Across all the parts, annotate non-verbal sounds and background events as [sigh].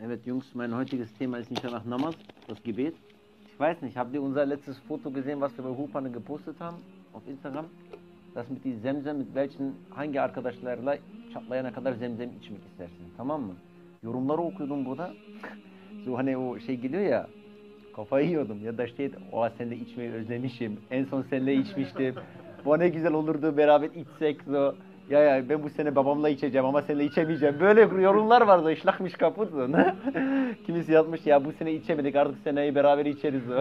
Evet, Jungs, mein heutiges Thema ist nicht nach Namas, das Gebet. Ich weiß nicht, habt ihr unser letztes Foto gesehen, was wir bei Hupane gepostet haben auf Instagram? Das mit die Zemzem, mit welchen hangi arkadaşlarla çatlayana kadar zemzem içmek istersin, tamam mı? Yorumları okuyordum burada. [laughs] so hani o şey geliyor ya, kafayı yiyordum ya da işte o seninle içmeyi özlemişim, en son seninle içmiştim. Bu ne güzel olurdu beraber içsek so. Ya ya ben bu sene babamla içeceğim ama seninle içemeyeceğim. Böyle yorumlar vardı. İşlakmış kaput. Ne? [laughs] Kimisi yazmış ya bu sene içemedik artık seneyi beraber içeriz. [laughs]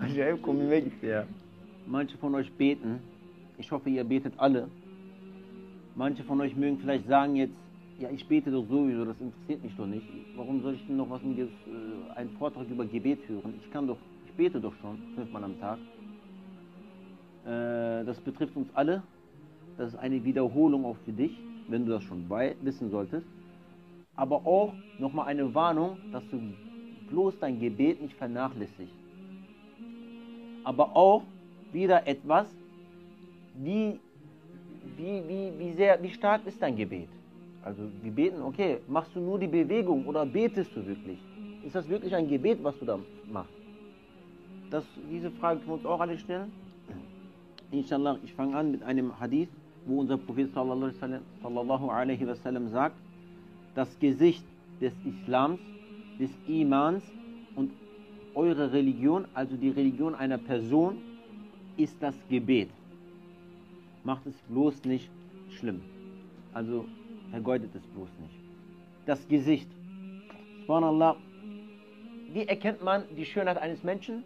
Acayip komiğime gitti ya. Manche von euch beten. Ich hoffe, ihr betet alle. Manche von euch mögen vielleicht sagen jetzt, ja, ich bete doch sowieso, das interessiert mich doch nicht. Warum soll ich denn noch was mit dir, äh, einen Vortrag über Gebet hören? Ich kann doch, ich bete doch schon fünfmal am Tag. Äh, das betrifft uns alle. Das ist eine Wiederholung auch für dich, wenn du das schon wissen solltest. Aber auch nochmal eine Warnung, dass du bloß dein Gebet nicht vernachlässigst. Aber auch wieder etwas, wie, wie, wie, wie, sehr, wie stark ist dein Gebet? Also wir beten, okay, machst du nur die Bewegung oder betest du wirklich? Ist das wirklich ein Gebet, was du da machst? Das, diese Frage können wir uns auch alle stellen. Inshallah, ich fange an mit einem Hadith, wo unser Prophet sallallahu alaihi wasallam- sagt, das Gesicht des Islams, des Imans und eure Religion, also die Religion einer Person, ist das Gebet. Macht es bloß nicht schlimm. Also vergeudet es bloß nicht. Das Gesicht. Subhanallah. Wie erkennt man die Schönheit eines Menschen?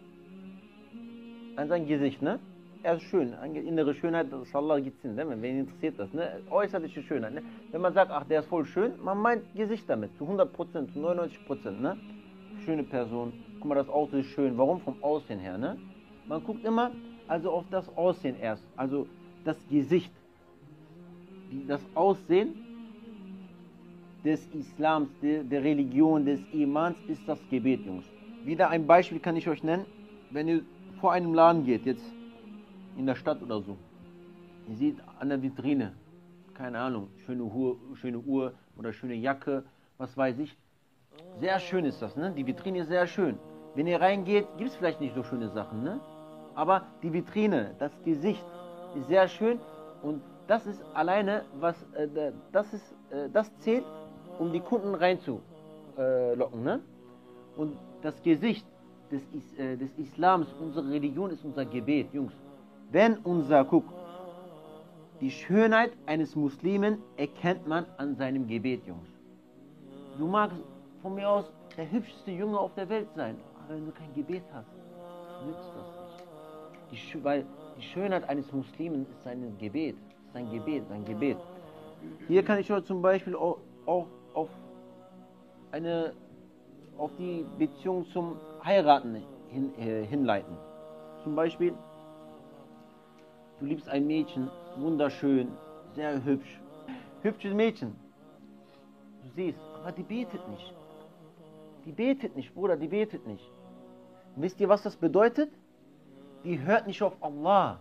An seinem Gesicht, ne? Er ist schön. Innere Schönheit, Inshallah gitsin, ne? Wen interessiert das, ne? Äußerliche Schönheit, ne? Wenn man sagt, ach, der ist voll schön, man meint Gesicht damit. Zu 100%, zu 99%, ne? Schöne Person. Guck mal, das Auto ist schön. Warum? Vom Aussehen her, ne? Man guckt immer also auf das Aussehen erst. Also das Gesicht. Das Aussehen des Islams, der, der Religion, des Imans ist das Gebet, Jungs. Wieder ein Beispiel kann ich euch nennen. Wenn ihr vor einem Laden geht, jetzt in der Stadt oder so, ihr seht an der Vitrine, keine Ahnung, schöne Uhr, schöne Uhr oder schöne Jacke, was weiß ich. Sehr schön ist das, ne? Die Vitrine ist sehr schön. Wenn ihr reingeht, gibt es vielleicht nicht so schöne Sachen, ne? Aber die Vitrine, das Gesicht ist sehr schön und das ist alleine, was äh, da- das ist, äh, das zählt, um die Kunden reinzulocken, äh, ne? Und das Gesicht des, Is äh, des Islams, unsere Religion ist unser Gebet, Jungs. Wenn unser, guck, die Schönheit eines Muslimen erkennt man an seinem Gebet, Jungs. Du magst von mir aus der hübscheste Junge auf der Welt sein, aber wenn du kein Gebet hast, nützt das nicht. Die, weil die Schönheit eines Muslimen ist sein Gebet, sein Gebet, sein Gebet. Hier kann ich euch zum Beispiel auch, auch auf eine auf die Beziehung zum Heiraten hin, äh, hinleiten. Zum Beispiel, du liebst ein Mädchen, wunderschön, sehr hübsch. Hübsches Mädchen. Du siehst, aber die betet nicht. Die betet nicht, Bruder, die betet nicht. Wisst ihr, was das bedeutet? Die hört nicht auf Allah.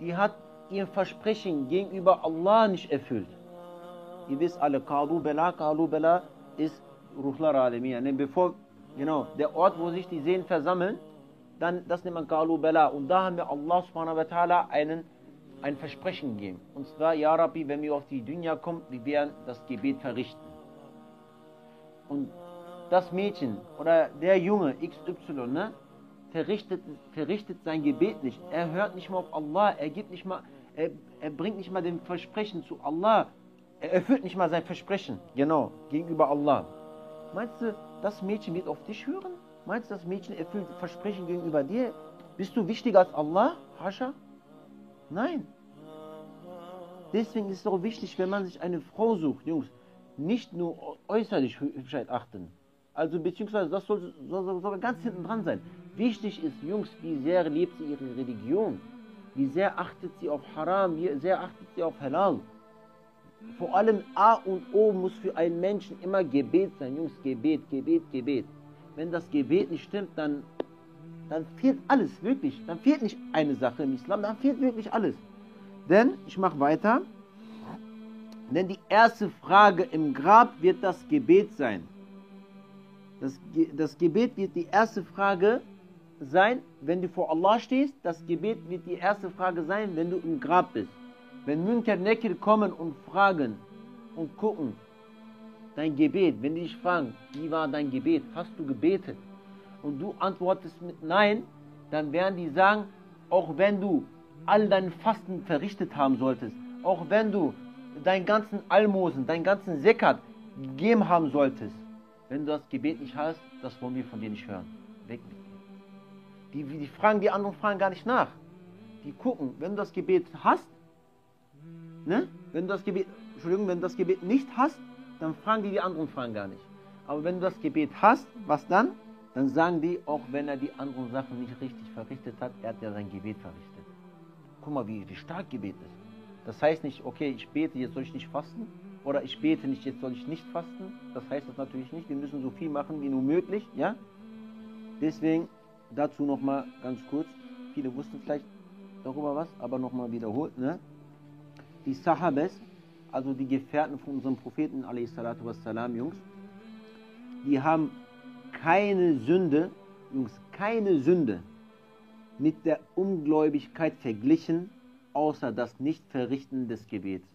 Die hat ihr Versprechen gegenüber Allah nicht erfüllt. Ihr wisst alle, Kalu Bela, Kalu Bela ist Ruhlar Alemi. Yani bevor, genau, der Ort, wo sich die Seelen versammeln, dann, das nennt man Kalu Bela. Und da haben wir Allah subhanahu wa ta'ala einen, ein Versprechen gegeben. Und zwar, Ja Rabbi, wenn wir auf die Dunya kommen, wir werden das Gebet verrichten. Und das Mädchen oder der Junge XY, ne, verrichtet, verrichtet sein Gebet nicht. Er hört nicht mal auf Allah, er gibt nicht mal, er, er bringt nicht mal den Versprechen zu Allah. Er erfüllt nicht mal sein Versprechen, genau, gegenüber Allah. Meinst du, das Mädchen wird auf dich hören? Meinst du, das Mädchen erfüllt Versprechen gegenüber dir? Bist du wichtiger als Allah? Hascha? Nein. Deswegen ist es auch wichtig, wenn man sich eine Frau sucht, Jungs, nicht nur äußerlich Hübschheit achten. Also beziehungsweise das soll, soll, soll ganz hinten dran sein. Wichtig ist, Jungs, wie sehr lebt sie ihre Religion? Wie sehr achtet sie auf Haram? Wie sehr achtet sie auf Halal? Vor allem A und O muss für einen Menschen immer Gebet sein. Jungs, Gebet, Gebet, Gebet. Wenn das Gebet nicht stimmt, dann, dann fehlt alles, wirklich. Dann fehlt nicht eine Sache im Islam, dann fehlt wirklich alles. Denn, ich mache weiter. Denn die erste Frage im Grab wird das Gebet sein. Das, das Gebet wird die erste Frage sein, wenn du vor Allah stehst. Das Gebet wird die erste Frage sein, wenn du im Grab bist. Wenn Münker Nekir kommen und fragen und gucken, dein Gebet, wenn die dich fragen, wie war dein Gebet, hast du gebetet? Und du antwortest mit Nein, dann werden die sagen, auch wenn du all deinen Fasten verrichtet haben solltest, auch wenn du deinen ganzen Almosen, deinen ganzen Sekat gegeben haben solltest, wenn du das Gebet nicht hast, das wollen wir von dir nicht hören. Weg mit dir. Die, die fragen, die anderen fragen gar nicht nach. Die gucken, wenn du das Gebet hast, ne? wenn du das Gebet, Entschuldigung, wenn du das Gebet nicht hast, dann fragen die die anderen fragen gar nicht. Aber wenn du das Gebet hast, was dann? Dann sagen die, auch wenn er die anderen Sachen nicht richtig verrichtet hat, er hat ja sein Gebet verrichtet. Guck mal, wie, wie stark Gebet ist. Das heißt nicht, okay, ich bete, jetzt soll ich nicht fasten. Oder ich bete nicht, jetzt soll ich nicht fasten. Das heißt das natürlich nicht. Wir müssen so viel machen wie nur möglich. Ja? Deswegen dazu nochmal ganz kurz. Viele wussten vielleicht darüber was, aber nochmal wiederholt. Ne? Die Sahabes, also die Gefährten von unserem Propheten, wassalam, Jungs, die haben keine Sünde, Jungs, keine Sünde mit der Ungläubigkeit verglichen, außer das Nichtverrichten des Gebets.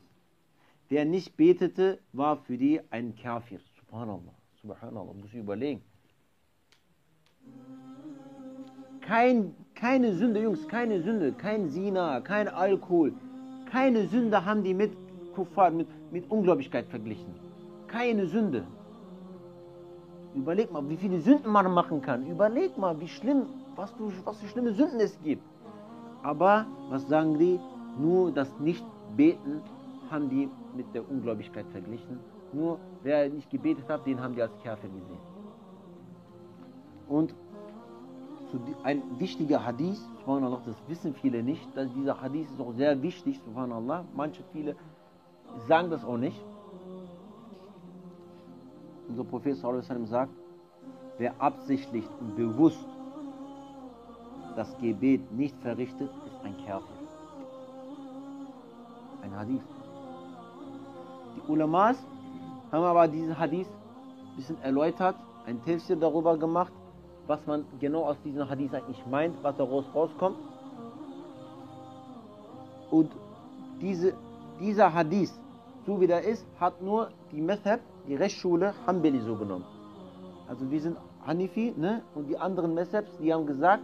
Wer nicht betete, war für die ein Kafir. Subhanallah, Subhanallah, muss ich überlegen. Kein, keine Sünde, Jungs, keine Sünde, kein Sina, kein Alkohol, keine Sünde haben die mit Kuffar, mit, mit Ungläubigkeit verglichen. Keine Sünde. Überleg mal, wie viele Sünden man machen kann. Überleg mal, wie schlimm, was, du, was für schlimme Sünden es gibt. Aber was sagen die? Nur das Nicht-Beten haben die mit der Ungläubigkeit verglichen. Nur wer nicht gebetet hat, den haben die als Kafir gesehen. Und ein wichtiger Hadith, das wissen viele nicht, dass dieser Hadith ist auch sehr wichtig, subhanallah. Manche viele sagen das auch nicht. Unser Prophet sagt, wer absichtlich und bewusst das Gebet nicht verrichtet, ist ein Kafir. Ein Hadith. Die Ulamas haben aber diesen Hadith ein bisschen erläutert, ein Tafsir darüber gemacht, was man genau aus diesem Hadith eigentlich meint, was daraus rauskommt. Und diese, dieser Hadith, so wie der ist, hat nur die Method, die Rechtsschule Hanbali so genommen. Also wir sind Hanifi ne? und die anderen Methebs, die haben gesagt,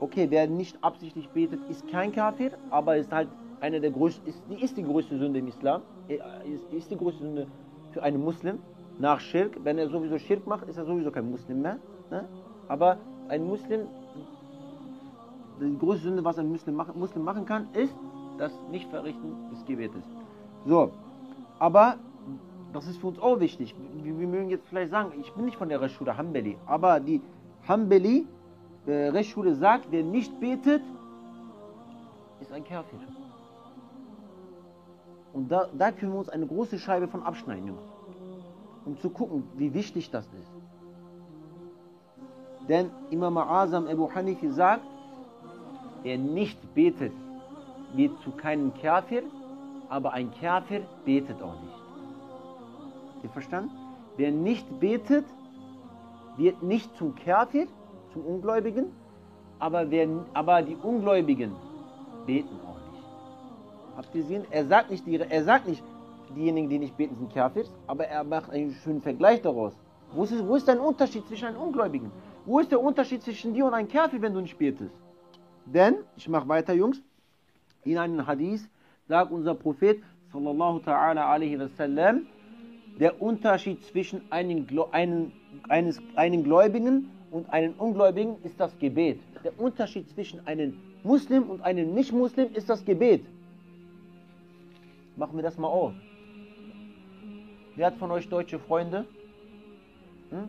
okay, wer nicht absichtlich betet, ist kein Kafir, aber ist halt eine der größten, ist, die ist die größte Sünde im Islam, äh, ist, ist die größte Sünde für einen Muslim nach Schirk. Wenn er sowieso Schirk macht, ist er sowieso kein Muslim mehr. Ne? Aber ein Muslim, die größte Sünde, was ein Muslim machen, Muslim machen kann, ist das Nichtverrichten des Gebetes. So, aber das ist für uns auch wichtig. Wir, wir mögen jetzt vielleicht sagen, ich bin nicht von der Rechtsschule Hanbali, aber die Hanbali äh, Rechtsschule sagt, wer nicht betet, ist ein Kafir. Und da, da können wir uns eine große Scheibe von abschneiden, Jungs. Um zu gucken, wie wichtig das ist. Denn Imam Azam Abu Hanifi sagt, wer nicht betet, wird zu keinem Kafir, aber ein Kafir betet auch nicht. Ihr verstanden? Wer nicht betet, wird nicht zum Kafir, zum Ungläubigen, aber, wer, aber die Ungläubigen beten auch nicht. Habt ihr gesehen? Er sagt nicht, die, er sagt nicht diejenigen, die nicht beten, sind Kafirs, aber er macht einen schönen Vergleich daraus. Wo ist, wo ist der Unterschied zwischen einem Ungläubigen? Wo ist der Unterschied zwischen dir und einem Kafir, wenn du nicht betest? Denn, ich mache weiter, Jungs, in einem Hadith sagt unser Prophet, sallallahu ta'ala alaihi wasallam, der Unterschied zwischen einem, einem, eines, einem Gläubigen und einem Ungläubigen ist das Gebet. Der Unterschied zwischen einem Muslim und einem Nicht-Muslim ist das Gebet. Machen wir das mal auf. Wer hat von euch deutsche Freunde? Hm?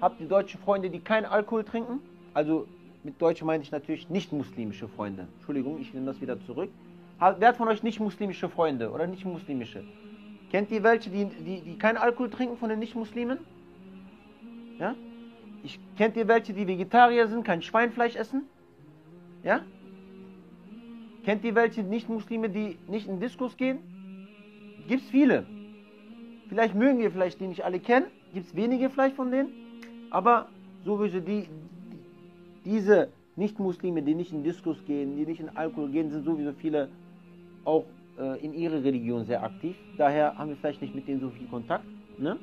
Habt ihr deutsche Freunde, die keinen Alkohol trinken? Also mit Deutschen meine ich natürlich nicht-muslimische Freunde. Entschuldigung, ich nehme das wieder zurück. Wer hat von euch nicht-muslimische Freunde oder nicht-muslimische? Kennt ihr welche, die, die, die keinen Alkohol trinken von den Nicht-Muslimen? Ja? Ich, kennt ihr welche, die Vegetarier sind, kein Schweinfleisch essen? Ja? Kennt ihr welche Nicht-Muslime, die nicht in Diskus gehen? Gibt es viele. Vielleicht mögen wir vielleicht die nicht alle kennen. Gibt es wenige vielleicht von denen. Aber sowieso die diese Nicht-Muslime, die nicht in Diskus gehen, die nicht in Alkohol gehen, sind sowieso viele auch äh, in ihrer Religion sehr aktiv. Daher haben wir vielleicht nicht mit denen so viel Kontakt. Ne?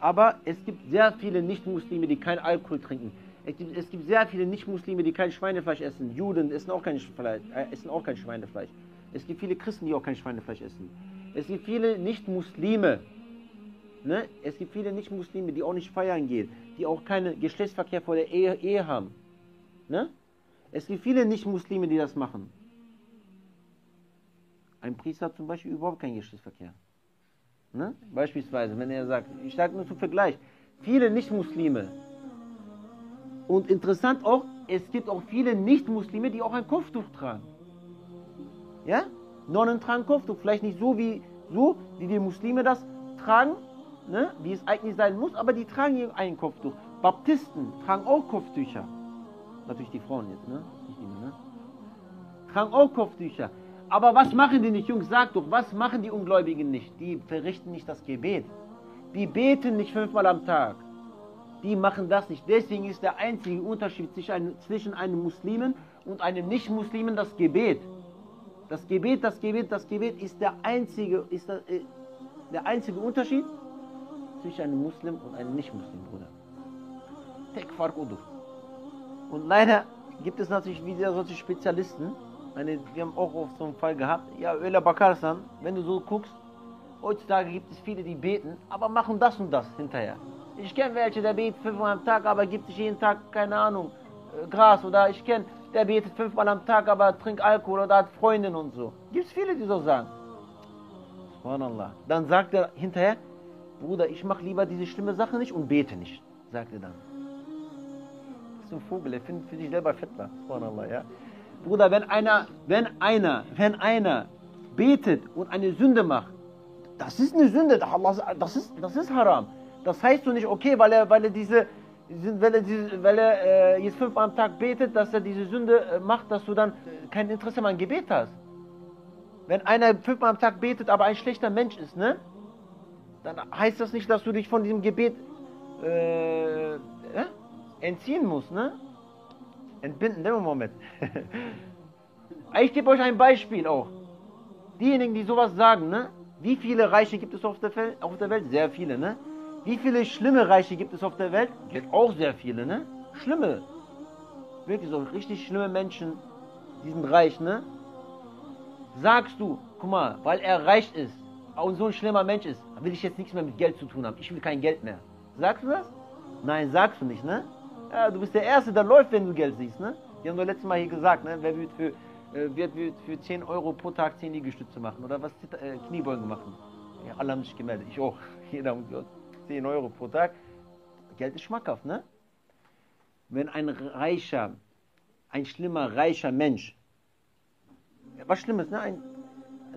Aber es gibt sehr viele Nicht-Muslime, die kein Alkohol trinken. Es gibt, es gibt sehr viele Nicht-Muslime, die kein Schweinefleisch essen. Juden essen auch kein, äh, essen auch kein Schweinefleisch. Es gibt viele Christen, die auch kein Schweinefleisch essen. Es gibt viele Nicht-Muslime. Ne? Es gibt viele Nicht-Muslime, die auch nicht feiern gehen, die auch keinen Geschlechtsverkehr vor der Ehe, Ehe haben. Ne? Es gibt viele Nicht-Muslime, die das machen. Ein Priester hat zum Beispiel überhaupt keinen Geschlechtsverkehr. Ne? Beispielsweise, wenn er sagt, ich sage nur zum Vergleich, viele Nicht-Muslime. Und interessant auch, es gibt auch viele Nicht-Muslime, die auch ein Kopftuch tragen. Ja? Nonnen tragen Kopftuch, vielleicht nicht so wie, so, wie wir Muslime das tragen, ne? wie es eigentlich sein muss, aber die tragen ein Kopftuch. Baptisten tragen auch Kopftücher. Natürlich die Frauen jetzt, ne? Nicht die Männer. Tragen auch Kopftücher. Aber was machen die nicht, Jungs? Sag doch, was machen die Ungläubigen nicht? Die verrichten nicht das Gebet. Die beten nicht fünfmal am Tag. Die machen das nicht. Deswegen ist der einzige Unterschied zwischen einem Muslimen und einem Nicht-Muslimen das Gebet. Das Gebet, das Gebet, das Gebet ist der einzige, ist der, äh, der einzige Unterschied zwischen einem Muslim und einem Nicht-Muslim, Bruder. Tek fark odur. Und leider gibt es natürlich wieder solche Spezialisten. Meine, wir haben auch oft so einen Fall gehabt. Ja, Öla Bakarsan, wenn du so guckst, heutzutage gibt es viele, die beten, aber machen das und das hinterher. Ich kenne welche, der betet fünfmal am Tag, aber gibt sich jeden Tag, keine Ahnung, äh, Gras. Oder ich kenne, der betet fünfmal am Tag, aber trinkt Alkohol oder hat Freundin und so. Gibt es viele, die so sagen. Subhanallah. Dann sagt er hinterher, Bruder, ich mache lieber diese schlimme Sache nicht und bete nicht, sagt er dann ist ein Vogel, er findet für sich selber Fetwa. Subhanallah, ja. Bruder, wenn einer, wenn einer, wenn einer betet und eine Sünde macht, das ist eine Sünde, das ist, das ist haram. Das heißt du nicht, okay, weil er, weil er diese, weil er, diese, weil er äh, jetzt fünfmal am Tag betet, dass er diese Sünde äh, macht, dass du dann kein Interesse mehr an Gebet hast. Wenn einer fünfmal am Tag betet, aber ein schlechter Mensch ist, ne? Dann heißt das nicht, dass du dich von diesem Gebet äh, äh, entziehen muss, ne? Entbinden, nehmen wir mal mit. [laughs] ich gebe euch ein Beispiel auch. Diejenigen, die sowas sagen, ne? Wie viele Reiche gibt es auf der, auf der Welt? Sehr viele, ne? Wie viele schlimme Reiche gibt es auf der Welt? Gibt auch sehr viele, ne? Schlimme. Wirklich so richtig schlimme Menschen, die sind reich, ne? Sagst du, guck mal, weil er reich ist und so ein schlimmer Mensch ist, will ich jetzt nichts mehr mit Geld zu tun haben. Ich will kein Geld mehr. Sagst du das? Nein, sagst du nicht, ne? Ja, du bist der Erste, der läuft, wenn du Geld siehst. Ne? Die haben doch letztes Mal hier gesagt, ne? wer wird für, äh, wird, wird für 10 Euro pro Tag 10 Liegestütze machen oder was äh, Kniebeugen machen. Ja, alle haben sich gemeldet, ich auch. [laughs] Jeder muss 10 Euro pro Tag. Geld ist schmackhaft, ne? Wenn ein reicher, ein schlimmer, reicher Mensch, was Schlimmes, ne? Ein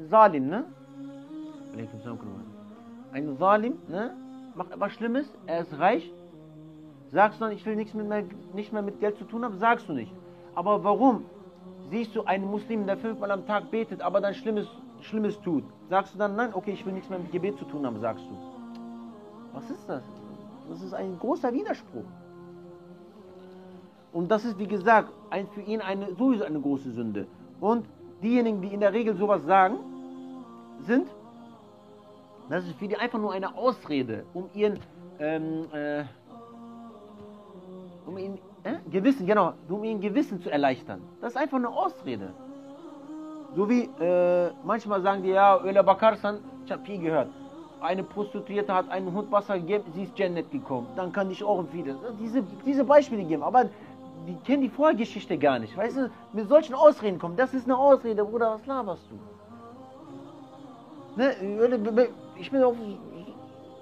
Salim, ne? Ein Salim, ne? Macht was Schlimmes, er ist reich, Sagst du dann, ich will nichts mit mehr, nicht mehr mit Geld zu tun haben? Sagst du nicht. Aber warum siehst du einen Muslim, der fünfmal am Tag betet, aber dann Schlimmes, Schlimmes tut? Sagst du dann, nein, okay, ich will nichts mehr mit Gebet zu tun haben, sagst du. Was ist das? Das ist ein großer Widerspruch. Und das ist, wie gesagt, ein, für ihn eine, sowieso eine große Sünde. Und diejenigen, die in der Regel sowas sagen, sind, das ist für die einfach nur eine Ausrede, um ihren, ähm, äh, um ihn äh, Gewissen, genau, um ihn Gewissen zu erleichtern. Das ist einfach eine Ausrede. So wie äh, manchmal sagen die, ja, Öla Bakarsan, ich habe viel gehört. Eine Prostituierte hat einen Hund Wasser gegeben, sie ist Janet gekommen. Dann kann ich auch empfehlen. Diese, diese Beispiele geben, aber die kennen die Vorgeschichte gar nicht. Weißt du, mit solchen Ausreden kommen, das ist eine Ausrede, Bruder, was laberst du? Ne, ich bin auf,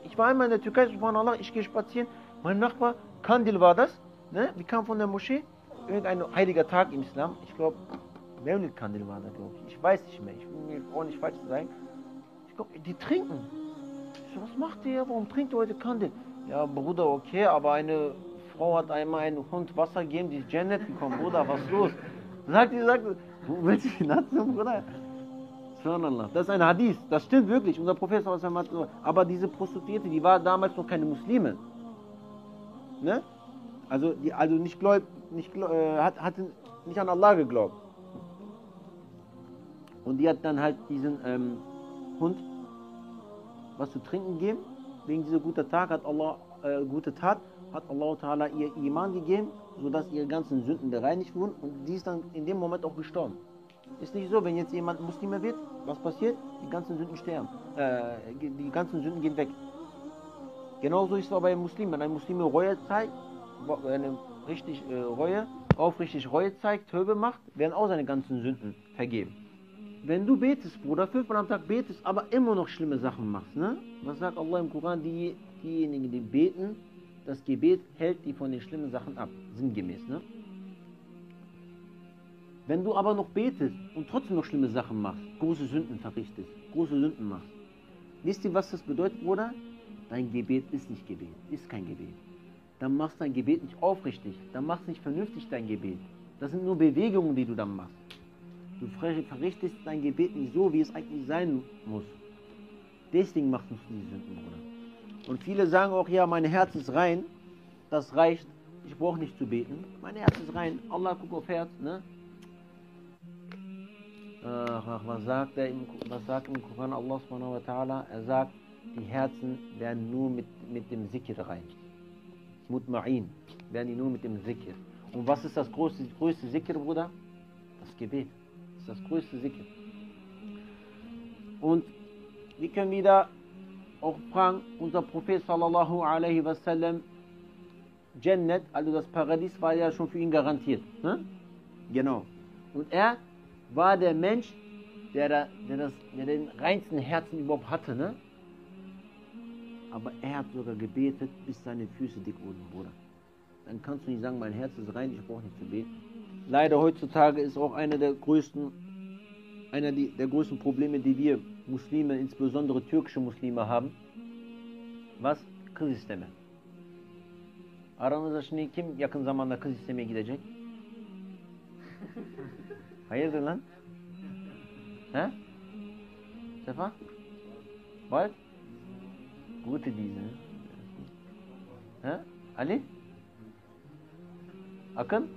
ich war einmal in der Türkei, subhanallah, ich gehe spazieren, mein Nachbar, Kandil war das, Ne? Wir kamen von der Moschee, irgendein heiliger Tag im Islam. Ich glaube, Mevlid Kandil war da, glaube ich. Ich weiß nicht mehr. Ich will mir auch nicht falsch sagen. Ich glaube, die trinken. Ich so, was macht ihr? Warum trinkt ihr heute Kandil? Ja, Bruder, okay, aber eine Frau hat einmal einen Hund Wasser gegeben, die ist Janet gekommen. Bruder, was ist los? Sagt die, sagt, willst du hinaus, Bruder? Subhanallah. Das ist ein Hadith. Das stimmt wirklich. Unser Professor hat Aber diese Prostituierte, die war damals noch keine Muslime. Ne? Also, die, also nicht gläub, nicht, äh, hat, hatte nicht an Allah geglaubt. Und die hat dann halt diesen ähm, Hund was zu trinken gegeben. Wegen dieser guten Tag hat Allah, äh, gute Tat, hat Allah Ta'ala ihr Iman gegeben, sodass ihre ganzen Sünden bereinigt wurden und die ist dann in dem Moment auch gestorben. Ist nicht so, wenn jetzt jemand Muslimer wird, was passiert? Die ganzen Sünden sterben. Äh, die ganzen Sünden gehen weg. Genauso ist es auch bei Muslimen. Wenn ein Muslim Reue zeigt, eine richtig äh, Reue, aufrichtig Reue zeigt, Töbe macht, werden auch seine ganzen Sünden vergeben. Wenn du betest, Bruder, fünfmal am Tag betest, aber immer noch schlimme Sachen machst, ne? Was sagt Allah im Koran? Die, diejenigen, die beten, das Gebet hält die von den schlimmen Sachen ab. Sinngemäß, ne? Wenn du aber noch betest und trotzdem noch schlimme Sachen machst, große Sünden verrichtest, große Sünden machst, wisst ihr, was das bedeutet, Bruder? Dein Gebet ist nicht Gebet, ist kein Gebet. Dann machst dein Gebet nicht aufrichtig, dann machst du nicht vernünftig dein Gebet. Das sind nur Bewegungen, die du dann machst. Du verrichtest dein Gebet nicht so, wie es eigentlich sein muss. Deswegen machst du die Sünden, Bruder. Und viele sagen auch, ja, mein Herz ist rein, das reicht, ich brauche nicht zu beten. Mein Herz ist rein, Allah guckt auf Herz, ne? Ach, was sagt er im, was sagt im Koran Allah subhanahu wa ta'ala? Er sagt, die Herzen werden nur mit, mit dem Zikr rein. Mutma'in, werden die nur mit dem Zikr. Und was ist das größte, größte Zikr, Bruder? Das Gebet. Das ist das größte Zikr. Und wir können wieder auch fragen, unser Prophet sallallahu alaihi wasallam, Jannat, also das Paradies war ja schon für ihn garantiert. Ne? Genau. Und er war der Mensch, der, der, das, der den reinsten Herzen überhaupt hatte. Ne? Aber er hat sogar gebetet, bis seine Füße dick wurden, Bruder. Dann kannst du nicht sagen, mein Herz ist rein, ich brauche nicht zu beten. Leider heutzutage ist auch einer der größten, einer der größten Probleme, die wir Muslime, insbesondere türkische Muslime haben. Was? Kız isteme. Aranızda şimdi kim yakın zamanda kız istemeye gidecek? [laughs] Hayırdır lan? He? Sefa? Bald? Gute diese. He? Ali? Akın?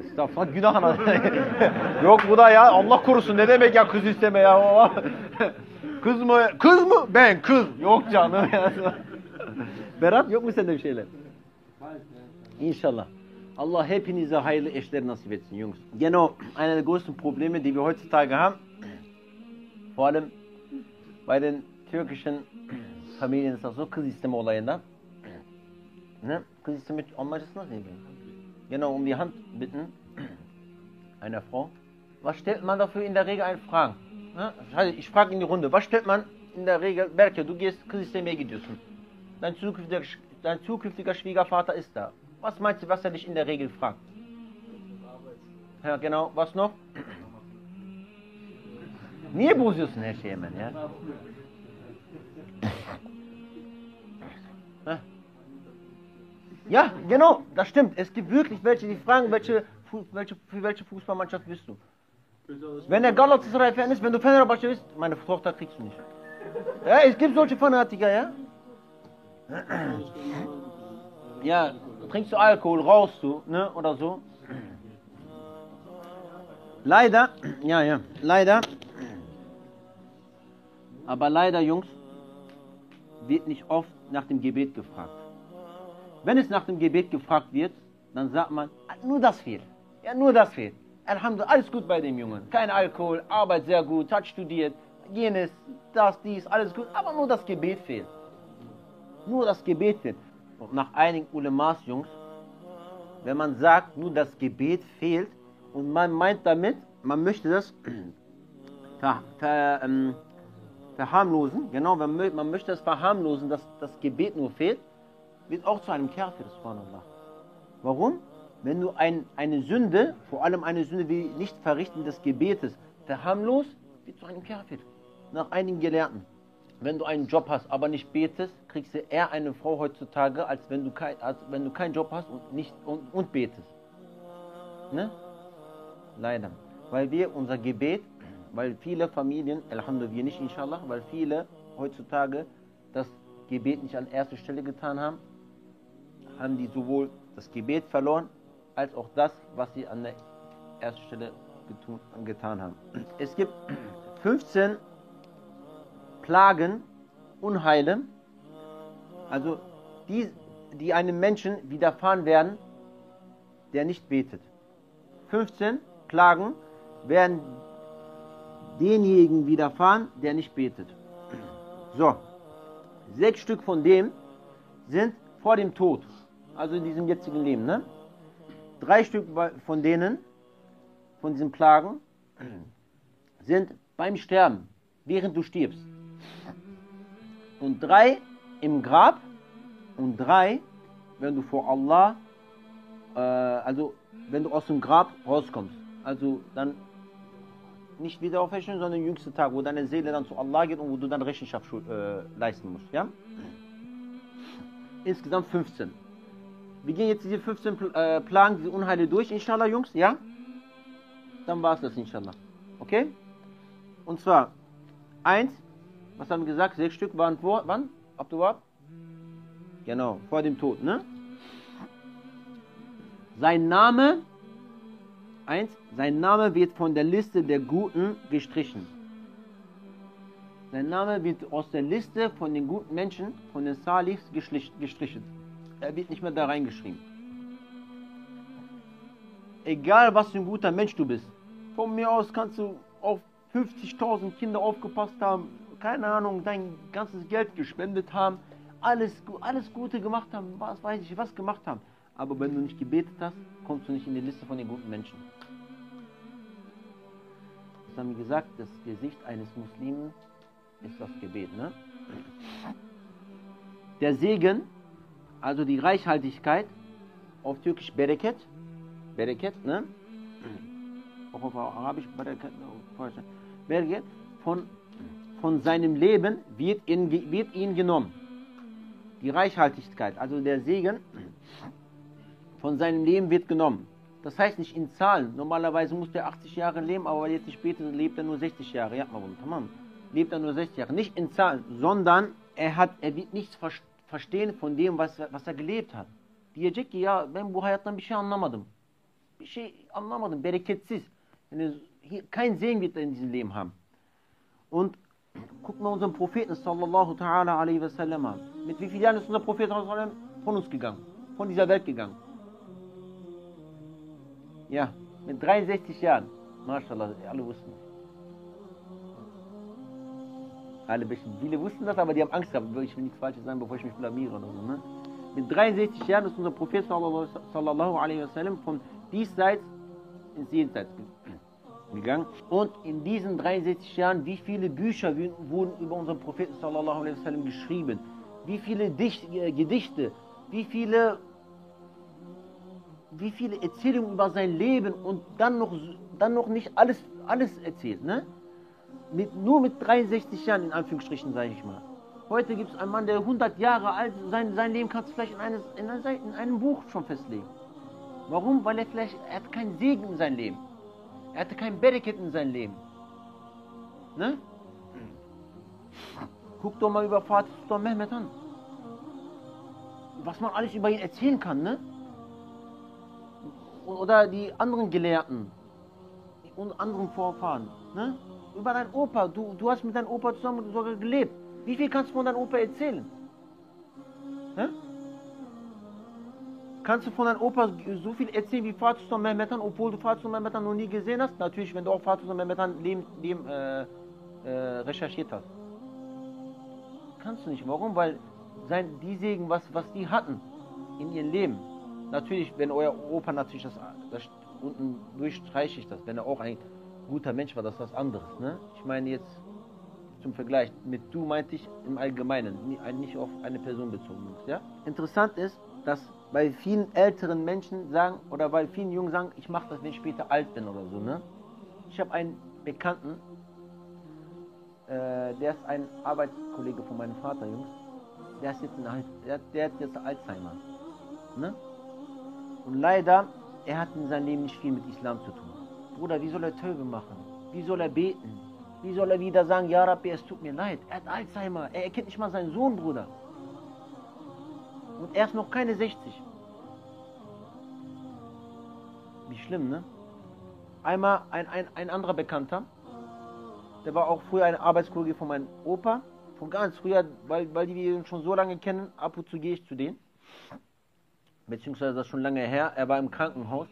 Estağfurullah günah [laughs] Yok bu da ya Allah korusun ne demek ya kız isteme ya. [laughs] kız mı? Kız mı? Ben kız. Yok canım. [laughs] Berat yok mu sende bir şeyler? İnşallah. Allah hepinize hayırlı eşler nasip etsin Jungs. Genau, einer der größten Probleme, die wir heutzutage haben, vor allem bei den türkischen Familien ist das so, kız isteme olayından. Ne? Kız isteme Almancası nasıl yapıyor? Genau, um die Hand bitten einer Frau. Was stellt man dafür in der Regel ein Fragen? Ne? Ich frage in die Runde, was stellt man in der Regel, Berke, du gehst kız istemeye gidiyorsun. Dein zukünftiger, dein zukünftiger Schwiegervater ist da. Was meinst du, was er dich in der Regel fragt? Ja, genau. Was noch? Niye bozuyorsun her şeyi hemen ya? Ja, genau, das stimmt. Es gibt wirklich welche, die fragen, welche, welche, für welche Fußballmannschaft bist du? Wenn er Galatasaray-Fan ist, wenn du Fenerbahce bist, meine Tochter kriegst du nicht. Ja, es gibt solche Fanatiker, ja? [clears throat] Ja, trinkst du Alkohol, rauchst du, ne, oder so. Leider, ja, ja, leider, aber leider, Jungs, wird nicht oft nach dem Gebet gefragt. Wenn es nach dem Gebet gefragt wird, dann sagt man, nur das fehlt. Ja, nur das fehlt. Alhamdulillah, alles gut bei dem Jungen. Kein Alkohol, Arbeit sehr gut, hat studiert, jenes, das, dies, alles gut, aber nur das Gebet fehlt. Nur das Gebet fehlt. Und nach einigen Ulemas, Jungs, wenn man sagt, nur das Gebet fehlt und man meint damit, man möchte das [clears throat] ver, ver, ähm, verharmlosen, genau, man, man, möchte das verharmlosen, dass das Gebet nur fehlt, wird auch zu einem Kafir, subhanallah. Warum? Wenn du ein, eine Sünde, vor allem eine Sünde wie nicht verrichten des Gebetes, verharmlost, wird zu einem Kafir. Nach einigen Gelehrten wenn du einen Job hast, aber nicht betest, kriegst du eher eine Frau heutzutage, als wenn du, kein, als wenn du keinen Job hast und, nicht, und, und betest. Ne? Leider. Weil wir unser Gebet weil viele Familien, Alhamdulillah, nicht inshallah, weil viele heutzutage das Gebet nicht an erste Stelle getan haben, haben die sowohl das Gebet verloren, als auch das, was sie an der ersten Stelle getun, getan haben. Es gibt 15 Plagen, Unheile, also die, die einem Menschen widerfahren werden, der nicht betet. 15 Plagen werden denjenigen widerfahren, der nicht betet. [clears throat] So, sechs Stück von dem sind vor dem Tod, also in diesem jetzigen Leben. Ne? Drei Stück von denen, von diesen Plagen, [clears throat] sind beim Sterben, während du stirbst. Und drei im Grab und drei, wenn du vor Allah, äh, also wenn du aus dem Grab rauskommst. Also dann nicht wieder auferstehen, sondern der jüngste Tag, wo deine Seele dann zu Allah geht und wo du dann Rechenschaft äh, leisten musst. Ja? Insgesamt 15. Wir gehen jetzt diese 15 äh, Plagen, diese Unheile durch, inshallah, Jungs, ja? Dann war es das, inshallah. Okay? Und zwar, eins, was haben wir gesagt? Sechs Stück waren vor, wann? Abduwab? Genau, vor dem Tod, ne? Sein Name, eins, sein Name wird von der Liste der Guten gestrichen. Sein Name wird aus der Liste von den guten Menschen, von den Salihs gestrichen. Er wird nicht mehr da reingeschrieben. Egal, was für ein guter Mensch du bist. Von mir aus kannst du auf 50.000 Kinder aufgepasst haben, keine Ahnung, dein ganzes Geld gespendet haben, alles, alles Gute gemacht haben, was weiß ich, was gemacht haben. Aber wenn du nicht gebetet hast, kommst du nicht in die Liste von den guten Menschen. Das haben wir gesagt, das Gesicht eines Muslimen ist das Gebet. Ne? Der Segen, also die Reichhaltigkeit, auf Türkisch Bereket, Bereket, ne? auch auf Arabisch Bereket, Bereket von, von seinem Leben wird, in, wird ihn genommen. Die Reichhaltigkeit, also der Segen von seinem Leben wird genommen. Das heißt nicht in Zahlen. Normalerweise muss der 80 Jahre leben, aber jetzt betet, lebt er nur 60 Jahre. Ja, tamam. Lebt er nur 60 Jahre. Nicht in Zahlen, sondern er, hat, er wird nichts verstehen von dem, was, was er gelebt hat. Diyecek ki ya ben bu hayattan bir şey anlamadım. Bir şey anlamadım. Bereketsiz. Yani kein Segen wird er in diesem Leben haben. Und guck mal unseren Propheten sallallahu ta'ala alaihi wa sallam an. Mit wie vielen Jahren ist unser Prophet von uns gegangen? Von dieser Welt gegangen? Ja, mit 63 Jahren. Mashallah, alle wussten das. Alle bisschen, viele wussten das, aber die haben Angst gehabt, ich will nichts Falsches sagen, bevor ich mich blamiere oder so. Ne? Mit 63 Jahren ist unser Prophet sallallahu alaihi wasallam von diesseits ins Jenseits gegangen. Und in diesen 63 Jahren, wie viele Bücher wurden über unseren Propheten sallallahu alaihi wasallam geschrieben? Wie viele Dicht, äh, Gedichte? Wie viele wie viele Erzählungen über sein Leben und dann noch, dann noch nicht alles, alles erzählt. Ne? Mit, nur mit 63 Jahren, in Anführungsstrichen, sage ich mal. Heute gibt es einen Mann, der 100 Jahre alt ist, sein, sein Leben kannst du vielleicht in, eines, in einem Buch schon festlegen. Warum? Weil er vielleicht, er hat keinen Segen in seinem Leben. Er hatte kein Bereket in seinem Leben. Ne? Guck doch mal über Fatih Sultan Mehmet an. Was man alles über ihn erzählen kann, ne? oder die anderen Gelehrten und anderen Vorfahren. Ne? Über deinen Opa. Du, du hast mit deinem Opa zusammen sogar gelebt. Wie viel kannst du von deinem Opa erzählen? Ne? Kannst du von deinem Opa so viel erzählen wie Fatusam Mehmetan, obwohl du Fatusam Mehmetan noch nie gesehen hast? Natürlich, wenn du auch Fatusam Mehmetan Leben, Leben äh, äh, recherchiert hast. Kannst du nicht. Warum? Weil sein, die Segen, was, was die hatten in ihrem Leben, Natürlich, wenn euer Opa natürlich das, das unten durchstreiche ich das, wenn er auch ein guter Mensch war, das ist was anderes. Ne? Ich meine jetzt zum Vergleich, mit du meinte ich im Allgemeinen, nicht auf eine Person bezogen. Ja? Interessant ist, dass bei vielen älteren Menschen sagen, oder bei vielen Jungen sagen, ich mache das, wenn ich später alt bin oder so. Ne? Ich habe einen Bekannten, äh, der ist ein Arbeitskollege von meinem Vater, Jungs. Der, ist jetzt ein, der, der hat jetzt Alzheimer. Ne? Und leider, er hat in seinem Leben nicht viel mit Islam zu tun. Bruder, wie soll er Töbe machen? Wie soll er beten? Wie soll er wieder sagen, ja Rabbi, es tut mir leid. Er hat Alzheimer. Er erkennt nicht mal seinen Sohn, Bruder. Er ist noch keine 60. Wie schlimm, ne? Einmal ein, ein, ein anderer Bekannter, der war auch früher ein Arbeitskollege von meinem Opa, von ganz früher, weil, weil die wir schon so lange kennen, ab und zu gehe ich zu denen. Beziehungsweise das ist schon lange her. Er war im Krankenhaus.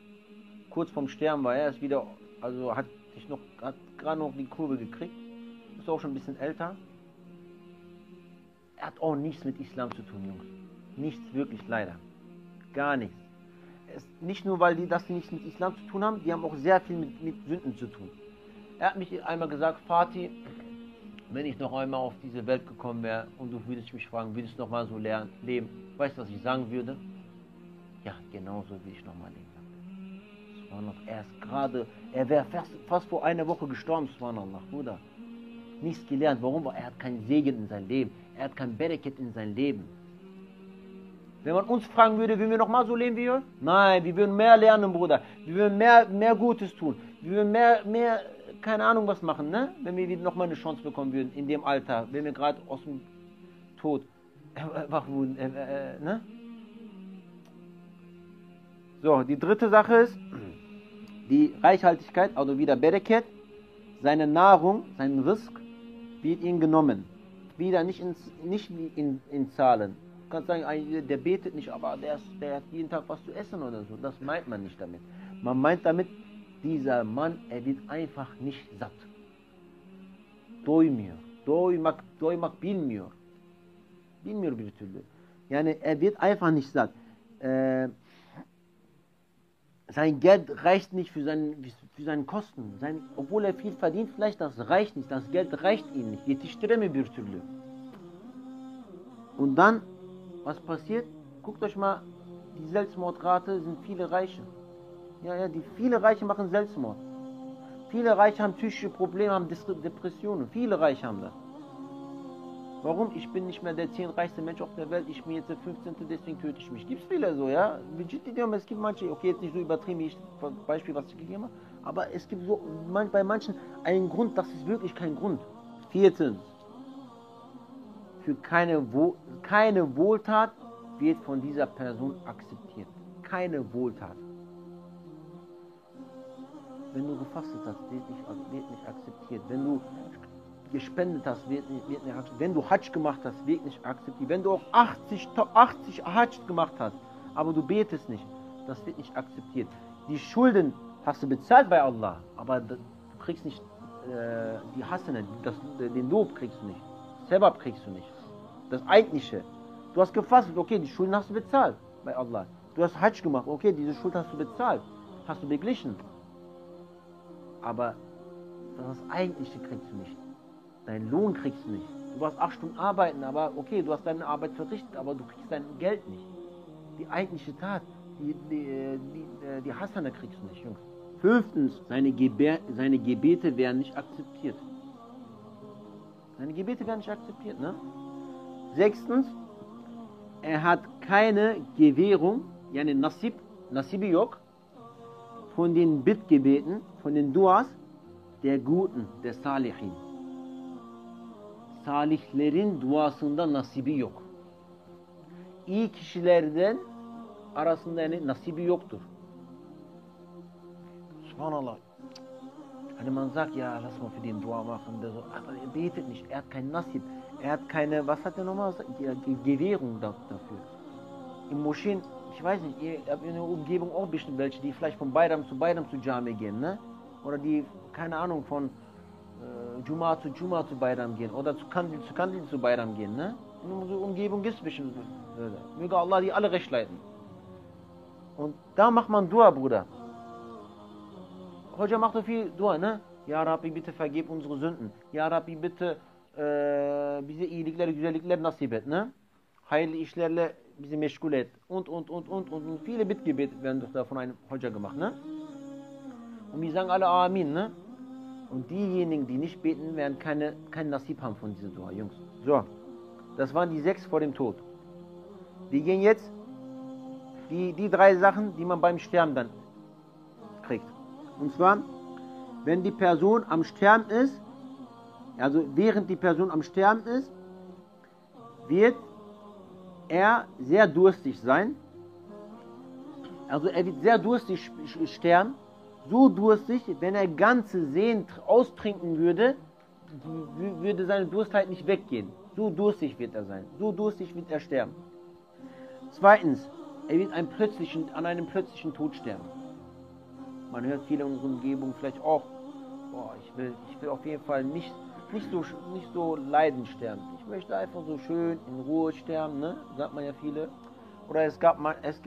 Kurz vorm Sterben war er. ist wieder, also hat sich noch, hat gerade noch die Kurve gekriegt. Ist auch schon ein bisschen älter. Er hat auch nichts mit Islam zu tun, Jungs. Nichts wirklich, leider. Gar nichts. Es, nicht nur, weil die das nichts mit Islam zu tun haben, die haben auch sehr viel mit, mit Sünden zu tun. Er hat mich einmal gesagt, Fatih, wenn ich noch einmal auf diese Welt gekommen wäre und du würdest mich fragen, würdest du noch mal so lernen, leben, weißt du, was ich sagen würde? Ja, genauso will ich noch mal leben. Subhanallah, er ist gerade, er wäre fast, fast vor einer Woche gestorben, Subhanallah, Bruder. Nichts gelernt. Warum? Er hat keinen Segen in sein Leben. Er hat kein Bereket in sein Leben. Wenn man uns fragen würde, würden wir noch mal so leben wie wir? Nein, wir würden mehr lernen, Bruder. Wir würden mehr, mehr Gutes tun. Wir würden mehr, mehr keine Ahnung was machen, ne? wenn wir wieder nochmal eine Chance bekommen würden in dem Alter, wenn wir gerade aus dem Tod wach wurden. Äh, äh, ne? So, die dritte Sache ist die Reichhaltigkeit, also wieder Bereket. Seine Nahrung, sein Risk wird ihm genommen. Wieder nicht, ins, nicht in, in Zahlen. Kannst sagen, der betet nicht, aber der, ist, der hat jeden Tag was zu essen oder so. Das meint man nicht damit. Man meint damit dieser Mann, er wird einfach nicht satt. Doymuyor. Doymak, doymak bilmiyor. Bilmiyor bir türlü. Yani er wird einfach nicht satt. Äh, sein Geld reicht nicht für, seinen, für seine Kosten. Sein, obwohl er viel verdient, vielleicht das reicht nicht. Das Geld reicht ihm nicht. Yetiştiremiyor bir türlü. Und dann, was passiert? Guckt euch mal, die Selbstmordrate sind viele Reiche. Ja, ja, die viele Reiche machen Selbstmord. Viele Reiche haben psychische Probleme, haben Depressionen. Viele Reiche haben das. Warum? Ich bin nicht mehr der zehnreichste Mensch auf der Welt, ich bin jetzt der 15. deswegen töte ich mich. Gibt es viele so, ja? Es gibt manche, okay, jetzt nicht so übertrieben wie ich Beispiel, was ich gegeben habe, aber es gibt so bei manchen einen Grund, das ist wirklich kein Grund. Viertens, für keine, Wohl, keine Wohltat wird von dieser Person akzeptiert. Keine Wohltat. Wenn du gefastet hast, wird nicht, wird nicht akzeptiert. Wenn du gespendet hast, wird nicht, wird nicht akzeptiert. Wenn du Hajj gemacht hast, wird nicht akzeptiert. Wenn du auch 80, 80 Hajj gemacht hast, aber du betest nicht, das wird nicht akzeptiert. Die Schulden hast du bezahlt bei Allah, aber du kriegst nicht äh, die Hasene, das, den Lob kriegst du nicht. Sebab kriegst du nicht. Das Eigentliche. Du hast gefastet, okay, die Schulden hast du bezahlt bei Allah. Du hast Hajj gemacht, okay, diese Schuld hast du bezahlt, hast du beglichen aber das Eigentliche kriegst du nicht. Deinen Lohn kriegst du nicht. Du warst acht Stunden arbeiten, aber okay, du hast deine Arbeit verrichtet, aber du kriegst dein Geld nicht. Die eigentliche Tat, die, die, die, die Hasana kriegst du nicht, Jungs. Fünftens, seine, Gebe seine Gebete werden nicht akzeptiert. Seine Gebete werden nicht akzeptiert, ne? Sechstens, er hat keine Gewährung, ja, Nasib, Nasibi yok, von den Bittgebeten, von den Duas der Guten, der Salihin. Salihlerin duasında nasibi yok. İyi kişilerden arasında yani nasibi yoktur. Subhanallah. Hani man sagt, ja, lass mal für den Dua machen. Der so, aber er betet nicht, er hat kein Nasib. Er hat keine, was hat er nochmal gesagt? Gewährung dafür. Im Moscheen ich weiß nicht, ihr habt in der Umgebung auch bestimmt welche, die vielleicht von Bayram zu Bayram zu Jami gehen, ne? Oder die, keine Ahnung, von äh, Juma zu Juma zu Bayram gehen. Oder zu Kandil zu Kandil zu Bayram gehen, ne? In unserer Umgebung gibt es bestimmt Möge Allah die alle recht leiten. Und da macht man Dua, Bruder. Hoca macht so viel Dua, ne? Ya Rabbi bitte vergib unsere Sünden. Ya Rabbi bitte e, bize iyilikler, güzellikler nasip et, ne? Hayırlı işlerle bizi meşgul et und, und, und, und, und, und viele Bittgebete werden doch da von einem Hoja gemacht, ne? Und wir sagen alle Amin, ne? Und diejenigen, die nicht beten, werden keine, kein Nasib haben von dieser Dua, Jungs. So, das waren die sechs vor dem Tod. Wir gehen jetzt die, die drei Sachen, die man beim Sterben dann kriegt. Und zwar, wenn die Person am Sterben ist, Also während die Person am Sterben ist, wird er sehr durstig sein. Also er wird sehr durstig sterben. So durstig, wenn er ganze Seen austrinken würde, würde seine Durstheit nicht weggehen. So durstig wird er sein. So durstig wird er sterben. Zweitens, er wird einen plötzlichen, an einem plötzlichen Tod sterben. Man hört viele in unserer Umgebung vielleicht auch, boah, ich will, ich will auf jeden Fall nicht, nicht, so, nicht so leiden sterben. Ich möchte einfach so schön in Ruhe sterben, ne? sagt man ja viele. Oder es, gab mal, es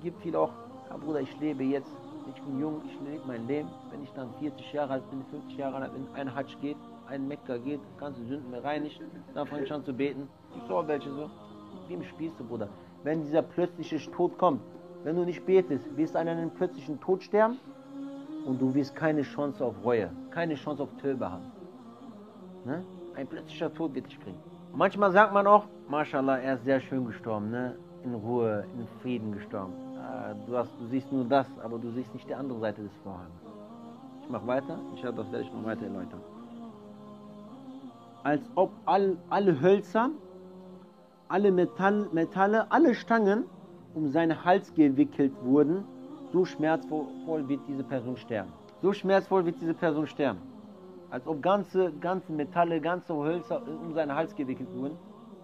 gibt viele auch, ja, Bruder, ich lebe jetzt, ich bin jung, ich lebe mein Leben. Wenn ich dann 40 Jahre alt bin, 50 Jahre alt bin, ein Hatsch geht, ein Mekka geht, ganze Sünden mir reinigt, dann fange ich an zu beten. Ich so welche so. Wie im du, Bruder? Wenn dieser plötzliche Tod kommt, wenn du nicht betest, wirst du an einem plötzlichen Tod sterben und du wirst keine Chance auf Reue, keine Chance auf Töbe haben. Ne? Ein plötzlicher Tod wird dich kriegen. Manchmal sagt man auch, Mashallah, er ist sehr schön gestorben, ne? in Ruhe, in Frieden gestorben. Ah, du, hast, du siehst nur das, aber du siehst nicht die andere Seite des Vorhangs. Ich mache weiter, ich habe das werde ich noch weiter erläutern als ob all, alle Hölzer, alle Metall, Metalle, alle Stangen um seinen Hals gewickelt wurden, so schmerzvoll wird diese Person sterben. So schmerzvoll wird diese Person sterben. Als ob ganze, ganze Metalle, ganze Hölzer um seinen Hals gewickelt wurden,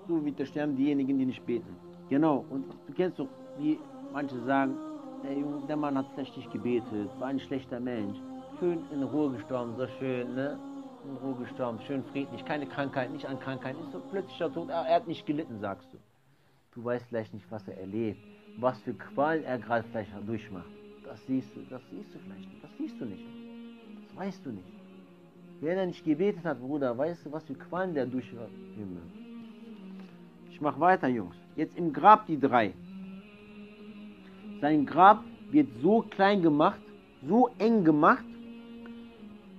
so wird er sterben, diejenigen, die nicht beten. Genau, und du kennst doch, wie manche sagen, der, Junge, der Mann hat schlecht gebetet, war ein schlechter Mensch, schön in Ruhe gestorben, so schön, ne? in Ruhe gestorben, schön friedlich, keine Krankheit, nicht an Krankheit, ist so plötzlicher Tod, er hat nicht gelitten, sagst du. Du weißt vielleicht nicht, was er erlebt, was für Qualen er gerade vielleicht durchmacht. Das siehst du, das siehst du vielleicht nicht, das siehst du nicht. Das weißt du nicht. Wer da nicht gebetet hat, Bruder, weißt du, was für Qualen der durchmacht? Ich mach weiter, Jungs. Jetzt im Grab die drei. Sein Grab wird so klein gemacht, so eng gemacht,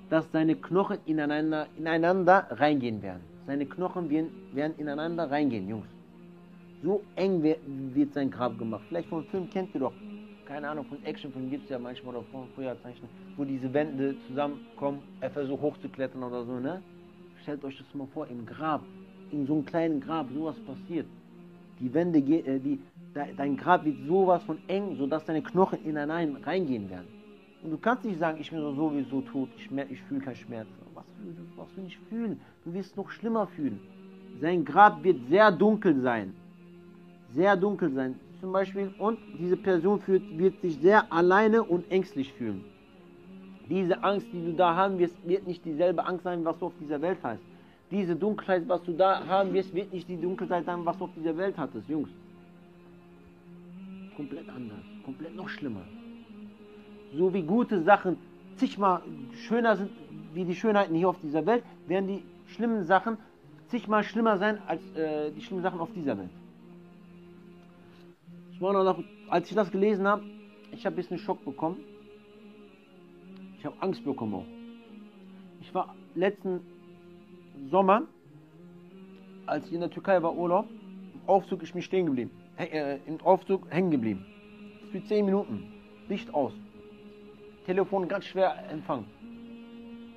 dass seine Knochen ineinander, ineinander reingehen werden. Seine Knochen werden, werden ineinander reingehen, Jungs. So eng wird sein Grab gemacht. Vielleicht vom Film kennt ihr doch, keine Ahnung, von Actionfilmen gibt es ja manchmal oder von früher Zeichen, wo diese Wände zusammenkommen, er versucht hochzuklettern oder so, ne? Stellt euch das mal vor, im Grab, in so einem kleinen Grab, sowas passiert. Die Wände, äh, die, dein Grab wird sowas von eng, sodass deine Knochen ineinander reingehen werden. Und du kannst nicht sagen, ich bin sowieso tot, ich, ich fühle keinen Schmerz. Was, was will ich fühlen? Du wirst noch schlimmer fühlen. Sein Grab wird sehr dunkel sein. Sehr dunkel sein. Zum Beispiel, und diese Person fühlt, wird sich sehr alleine und ängstlich fühlen. Diese Angst, die du da haben wirst, wird nicht dieselbe Angst sein, was du auf dieser Welt hast. Diese Dunkelheit, was du da haben wirst, wird nicht die Dunkelheit sein, was du auf dieser Welt hattest, Jungs. Komplett anders, komplett noch schlimmer so wie gute Sachen zigmal schöner sind wie die Schönheiten hier auf dieser Welt, werden die schlimmen Sachen zigmal schlimmer sein als äh, die schlimmen Sachen auf dieser Welt. Als ich das gelesen habe, ich habe ein bisschen Schock bekommen. Ich habe Angst bekommen auch. Ich war letzten Sommer, als ich in der Türkei war, Urlaub, im Aufzug ist mir stehen geblieben. Äh, Im Aufzug hängen geblieben. Für 10 Minuten. Licht aus. Telefon ganz schwer empfangen.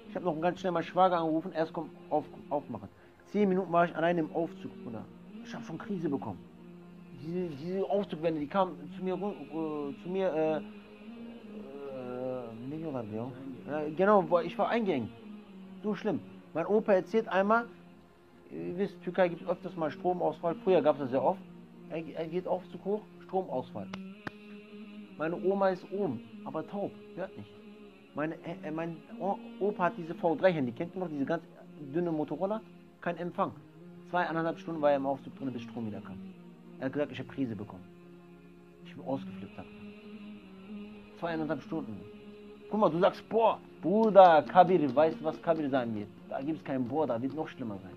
Ich habe noch ganz schnell meinen Schwager angerufen, erst kommt auf, aufmachen. Zehn Minuten war ich allein im Aufzug, Bruder. Ich habe schon Krise bekommen. Diese, diese Aufzugwände, die kamen zu mir, äh, zu mir, äh, äh, genau, ich war eingeengt. So schlimm. Mein Opa erzählt einmal, ihr wisst, Türkei gibt es öfters mal Stromausfall. Früher gab es das sehr oft. Er, er geht Aufzug hoch, Stromausfall. Meine Oma ist oben, aber taub, hört nicht. Meine, äh, mein Opa hat diese V3-Handy, kennt ihr noch diese ganz dünne Motorroller? Kein Empfang. Zweieinhalb Stunden war er im Aufzug drin, bis Strom wieder kam. Er hat gesagt, ich habe Krise bekommen. Ich bin ausgeflippt. Zweieinhalb Stunden. Guck mal, du sagst, boah, Bruder, Kabir, weißt du, was Kabir sein wird? Da gibt es kein Boah, da wird noch schlimmer sein.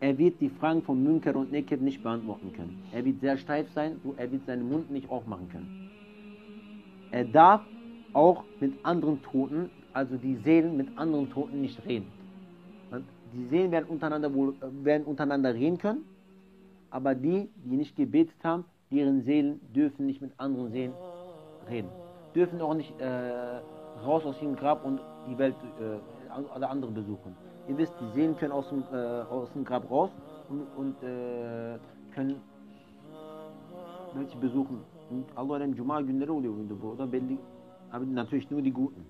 Er wird die Fragen von Münker und Nekir nicht beantworten können. Er wird sehr steif sein, er wird seinen Mund nicht aufmachen können. Er darf auch mit anderen Toten, also die Seelen mit anderen Toten nicht reden. Die Seelen werden untereinander, wohl, werden untereinander reden können, aber die, die nicht gebetet haben, deren Seelen dürfen nicht mit anderen Seelen reden. Dürfen auch nicht äh, raus aus ihrem Grab und die Welt äh, oder andere besuchen. Ihr wisst, die Seelen können aus dem, äh, aus dem Grab raus und, und äh, können welche besuchen. Und Allah'ın Cuma günleri oluyor bu. O da belli. Aber natürlich nur die Guten.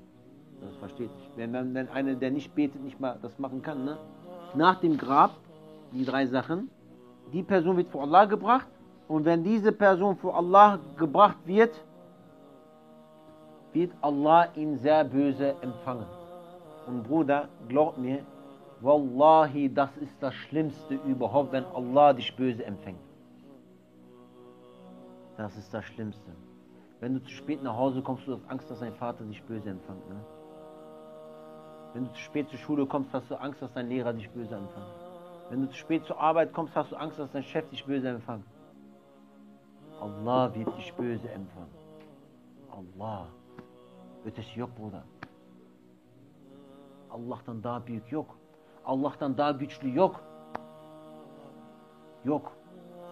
Das versteht sich. Wenn, wenn, wenn einer, der nicht betet, nicht mal das machen kann, ne? Nach dem Grab, die drei Sachen, die Person wird vor Allah gebracht und wenn diese Person vor Allah gebracht wird, wird Allah ihn sehr böse empfangen. Und Bruder, glaub mir, Wallahi, das ist das Schlimmste überhaupt, wenn Allah dich böse empfängt. Das ist das Schlimmste. Wenn du zu spät nach Hause kommst, du hast Angst, dass dein Vater dich böse empfängt. Ne? Wenn du zu spät zur Schule kommst, hast du Angst, dass dein Lehrer dich böse empfängt. Wenn du zu spät zur Arbeit kommst, hast du Angst, dass dein Chef dich böse empfängt. Allah wird dich böse empfangen. Allah. Ötesi yok burada. Allah'tan daha büyük yok. Allah'tan daha güçlü yok. Yok.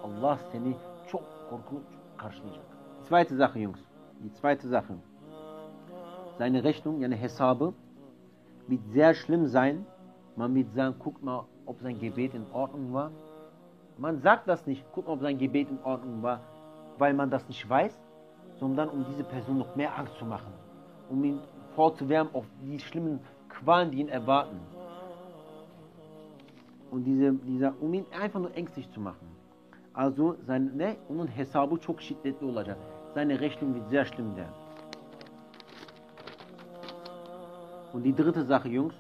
Allah seni çok korkunç karşılayacak. Zweite Sache, Jungs. Die zweite Sache. Seine Rechnung, yani hesabı wird sehr schlimm sein. Man wird sagen, guck mal, ob sein Gebet in Ordnung war. Man sagt das nicht, guck mal, ob sein Gebet in Ordnung war, weil man das nicht weiß, sondern um diese Person noch mehr Angst zu machen. Um ihn vorzuwärmen auf die schlimmen Qualen, die ihn erwarten. Und diese, dieser, um ihn einfach nur ängstlich zu machen. Also sein, ne, onun hesabı çok şiddetli olacak. Seine Rechnung wird sehr schlimm werden. Und die dritte Sache, Jungs,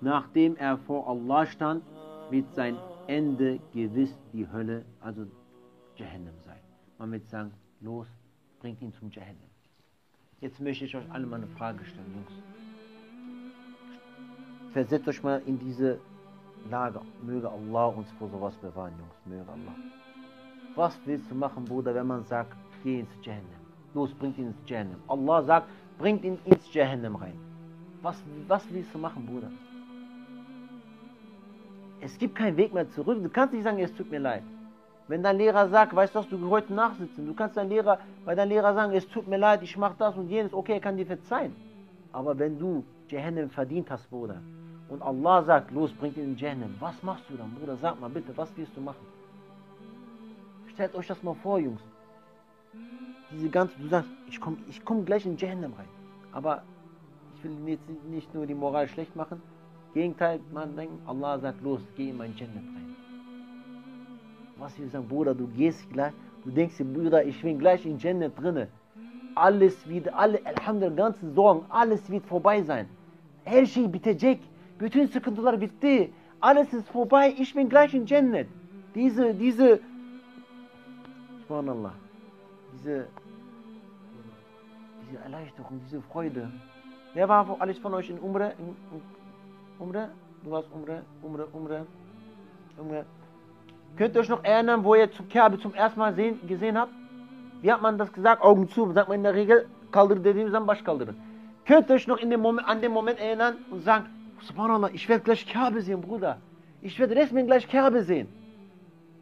nachdem er vor Allah stand, wird sein Ende gewiss die Hölle, also Jahannam sein. Man wird sagen, los, bringt ihn zum Jahannam. Jetzt möchte ich euch alle mal eine Frage stellen, Jungs. Versetzt euch mal in diese Lage. Möge Allah uns vor sowas bewahren, Jungs. Möge Allah. Was willst du machen, Bruder, wenn man sagt, geh ins Jahannam? Los, bringt ihn ins Jahannam. Allah sagt, bringt ihn ins Jahannam rein. Was, was willst du machen, Bruder? Es gibt keinen Weg mehr zurück. Du kannst nicht sagen, es tut mir leid. Wenn dein Lehrer sagt, weißt du du heute nachsitzen. Du kannst dein Lehrer, bei deinem Lehrer sagen, es tut mir leid, ich mache das und jenes. Okay, er kann dir verzeihen. Aber wenn du Jahannam verdient hast, Bruder, und Allah sagt, los, bring ihn in Jahannam, was machst du dann, Bruder? Sag mal bitte, was wirst du machen? Stellt euch das mal vor, Jungs. Diese ganze, du sagst, ich komme ich komm gleich in Jahannam rein. Aber ich will jetzt nicht nur die Moral schlecht machen. Gegenteil, man denkt, Allah sagt, los, geh in mein Jannat rein. Was wir sagen, Bruder, du gehst gleich, du denkst dir, Bruder, ich bin gleich in Jannat drinne. Alles wird, alle, Alhamdulillah, ganze Sorgen, alles wird vorbei sein. Her şey bitecek. Bütün sıkıntılar bitti. Alles ist vorbei. Ich bin gleich in Cennet. Diese, diese, Subhanallah, diese, diese Erleichterung, diese Freude. Wer war alles von euch in Umre? In, in Umre? Du warst Umre, Umre, Umre, Umre. Könnt ihr euch noch erinnern, wo ihr zum Kerbe zum ersten Mal sehen, gesehen habt? Wie hat man das gesagt? Augen zu, sagt man in der Regel, kaldır dediğimiz zaman baş kaldırın. Könnt ihr euch noch in dem Moment, an den Moment erinnern und sagen, Subhanallah, ich werde gleich Kerbe sehen, Bruder. Ich werde Resmin gleich Kerbe sehen.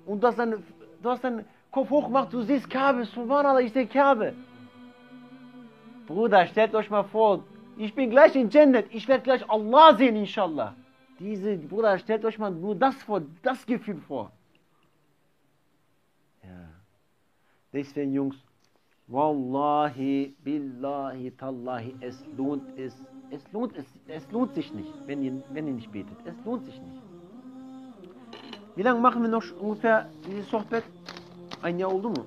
Und du hast, dann, du hast deinen Kopf hochgemacht, du siehst Kerbe, Subhanallah, ich sehe Kerbe. Bruder, stellt euch mal vor, ich bin gleich in Jannat, ich werde gleich Allah sehen, inshallah. Diese, Bruder, stellt euch mal nur das vor, das Gefühl vor. Ja. Deswegen, Jungs, Wallahi, Billahi, Tallahi, es lohnt es, es lohnt es, es lohnt sich nicht, wenn ihr, wenn ihr nicht betet. Es lohnt sich nicht. Wie lange machen wir noch ungefähr dieses Sohbet? Ein Jahr oldu mu?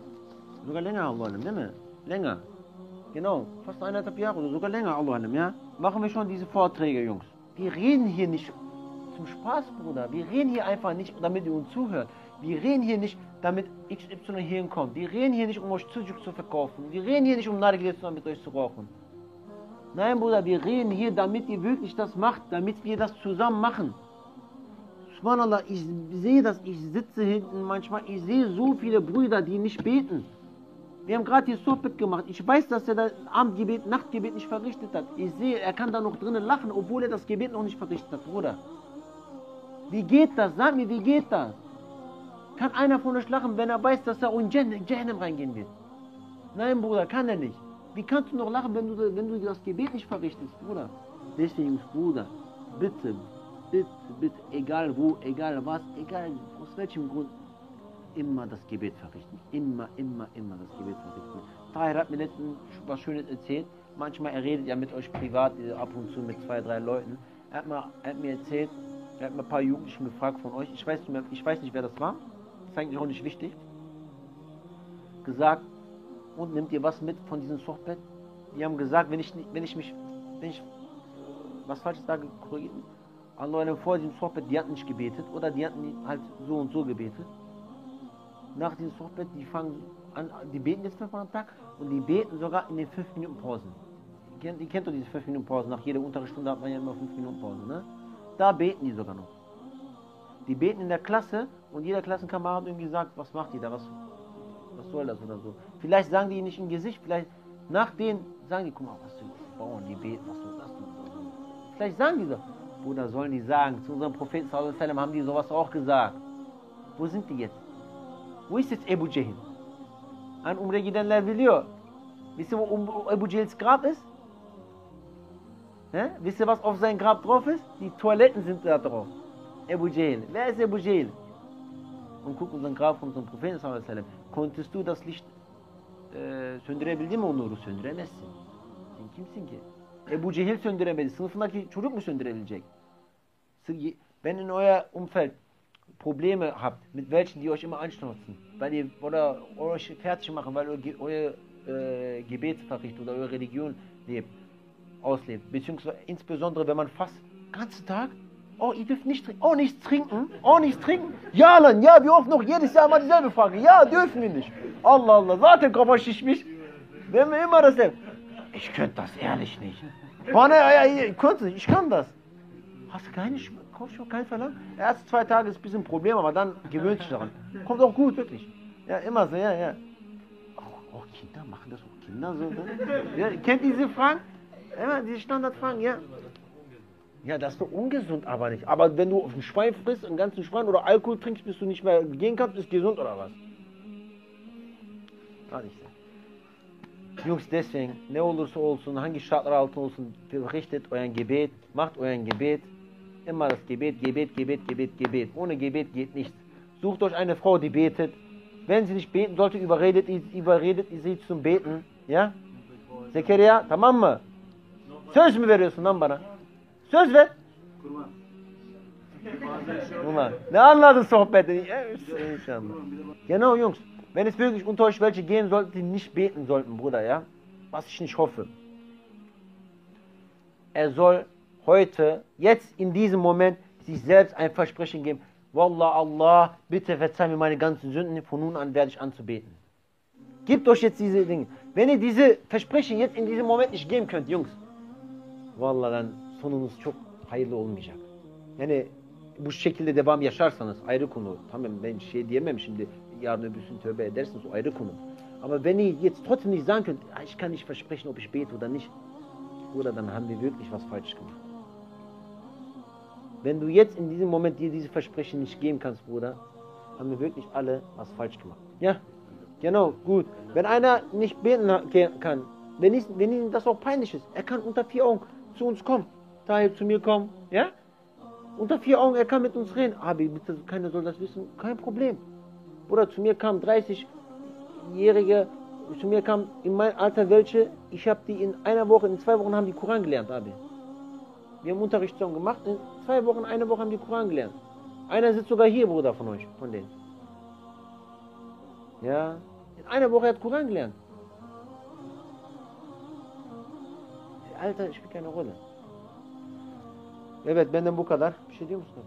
Sogar länger, Allah değil mi? Länger. Genau, fast eineinhalb Jahre oder sogar länger, Allah ja? Machen wir schon diese Vorträge, Jungs. Wir reden hier nicht zum Spaß, Bruder. Wir reden hier einfach nicht, damit ihr uns zuhört. Wir reden hier nicht, damit XY hier hinkommt. Wir reden hier nicht, um euch Sujuk zu verkaufen. Wir reden hier nicht, um Nargile mit euch zu rauchen. Nein, Bruder, wir reden hier, damit ihr wirklich das macht, damit wir das zusammen machen. Subhanallah, ich sehe das, ich sitze hinten manchmal, ich sehe so viele Brüder, die nicht beten. Wir haben gerade hier Sohbet gemacht. Ich weiß, dass er das Abendgebet, Nachtgebet nicht verrichtet hat. Ich sehe, er kann da noch drinnen lachen, obwohl er das Gebet noch nicht verrichtet hat, Bruder. Wie geht das? Sag mir, wie geht das? Kann einer von euch lachen, wenn er weiß, dass er in Jahannam reingehen wird? Nein, Bruder, kann er nicht. Wie kannst du noch lachen, wenn du, wenn du das Gebet nicht verrichtest, Bruder? Deswegen, Bruder, bitte, bitte, bitte, egal wo, egal was, egal aus welchem Grund, immer das Gebet verrichten. Immer, immer, immer das Gebet verrichten. Tahir hat mir letztens was Schönes erzählt. Manchmal, er redet ja mit euch privat, äh, ab und zu mit zwei, drei Leuten. Er hat, mal, er hat mir erzählt, er hat mir ein paar Jugendlichen gefragt von euch, ich weiß nicht, mehr, ich weiß nicht wer das war, das ist eigentlich auch nicht wichtig, gesagt, und nimmt ihr was mit von diesem Softbett? Die haben gesagt, wenn ich, wenn ich mich, wenn ich was falsch sage, korrigiert mich. An Leute vor diesem Softbett, die hatten nicht gebetet oder die hatten halt so und so gebetet. Nach diesem Softbett, die fangen an, die beten jetzt fünfmal am Tag und die beten sogar in den fünf Minuten Pausen. Ihr kennt, ihr kennt doch diese fünf Minuten Pausen, nach jeder Unterrichtsstunde hat man ja immer fünf Minuten Pause, ne? Da beten die sogar noch. Die beten in der Klasse und jeder Klassenkamerad irgendwie sagt, was macht die da, was, was soll das oder so. Vielleicht sagen die nicht im Gesicht, vielleicht nach denen sagen die, guck mal, was du Bauern, die beten, was soll das? Vielleicht sagen die so, Bruder, sollen die sagen, zu unserem Propheten haben die sowas auch gesagt. Wo sind die jetzt? İst jetzt Ebu Cehil? An Umre gidenler biliyor. Wisst ihr, wo Ebu Cehils Grab ist? He? Wisst ihr, was auf seinem Grab drauf ist? Die Toiletten sind da drauf. Ebu Cehil. Wer ist Ebu Cehil? Und guck unseren Grab von unserem Propheten sallam. Konntest du das Licht e, söndürebildin mi o nuru? Söndüremezsin. Sen kimsin ki? Ebu Cehil söndüremedi. Sınıfındaki çocuk mu söndürebilecek? Wenn in euer Umfeld Probleme habt, mit welchen die euch immer anschnauzen, weil ihr oder euch fertig machen, weil ihr euer äh, Gebet oder eure Religion lebt, auslebt, beziehungsweise insbesondere wenn man fast den ganzen Tag, oh, ihr dürft nicht trinken, oh, nichts trinken, oh, nichts trinken, ja, dann, ja, wie oft noch, jedes Jahr mal dieselbe Frage, ja, dürfen wir nicht, Allah, Allah, zaten kafa şişmiş, wenn wir immer das ich könnte das ehrlich nicht, Bana, ja, kurz, ich kann das, hast du keine Schmerzen? Kaufst du kein Verlangen? Erst zwei Tage ist ein bisschen ein Problem, aber dann gewöhnt sich daran. Kommt auch gut, wirklich. Ja, immer so, ja, ja. Oh, oh Kinder machen das auch Kinder so. Ne? Ja, kennt diese Fragen? Immer diese Standardfragen, ja. Ja, das ist doch ungesund, aber nicht. Aber wenn du auf ein Schwein frisst, einen ganzen Schwein oder Alkohol trinkst, bis du nicht mehr gehen kannst, ist gesund oder was? Gar nicht. Jungs, deswegen, ne olursa olsun, hangi şartlar altında olsun, verrichtet euren Gebet, macht euren Gebet, Immer das Gebet, Gebet, Gebet, Gebet, Gebet. Ohne Gebet geht nichts. Sucht euch eine Frau, die betet. Wenn sie nicht beten sollte, überredet, überredet sie zum Beten. Ya? Zekeriya tamam mı? Söz mü veriyorsun lan bana? Söz ver. Kurban. [laughs] Kurban. Ne anladın sohbetten? İnşallah. Genau, Jungs. Wenn es wirklich unter euch welche gehen sollten, die nicht beten sollten, Bruder, ja? Was ich nicht hoffe. Er soll heute, jetzt in diesem Moment, sich selbst ein Versprechen geben. Wallah, Allah, bitte verzeih mir meine ganzen Sünden, von nun an werde ich anzubeten. Gebt euch jetzt diese Dinge. Wenn ihr diese Versprechen jetzt in diesem Moment nicht geben könnt, Jungs, Wallah dann sonunuz çok hayırlı olmayacak. Yani bu şekilde devam yaşarsanız ayrı konu. Tamam ben şey diyemem şimdi yarın öbürsün tövbe edersiniz o ayrı konu. Aber wenn ihr jetzt trotzdem nicht sagen könnt, ich kann nicht versprechen, ob ich bete oder nicht, oder dann haben wir wirklich was falsch gemacht. Wenn du jetzt in diesem Moment dir diese Versprechen nicht geben kannst, Bruder, haben wir wirklich alle was falsch gemacht. Ja, genau, gut. Wenn einer nicht beten kann, wenn, ich, wenn ihm das auch peinlich ist, er kann unter vier Augen zu uns kommen, daher zu mir kommen, ja? Unter vier Augen, er kann mit uns reden. Aber bitte, keiner soll das wissen, kein Problem. Bruder, zu mir kam 30-Jährige, zu mir kam in meinem Alter welche, ich habe die in einer Woche, in zwei Wochen haben die Koran gelernt, Abi. Wir haben Unterricht zusammen gemacht. In zwei Wochen, eine Woche haben die Koran gelernt. Einer sitzt sogar hier, Bruder, von euch, von denen. Ja, in einer Woche hat Koran gelernt. Alter spielt keine Rolle. Evet benden bu kadar. Bir şey diyor musun?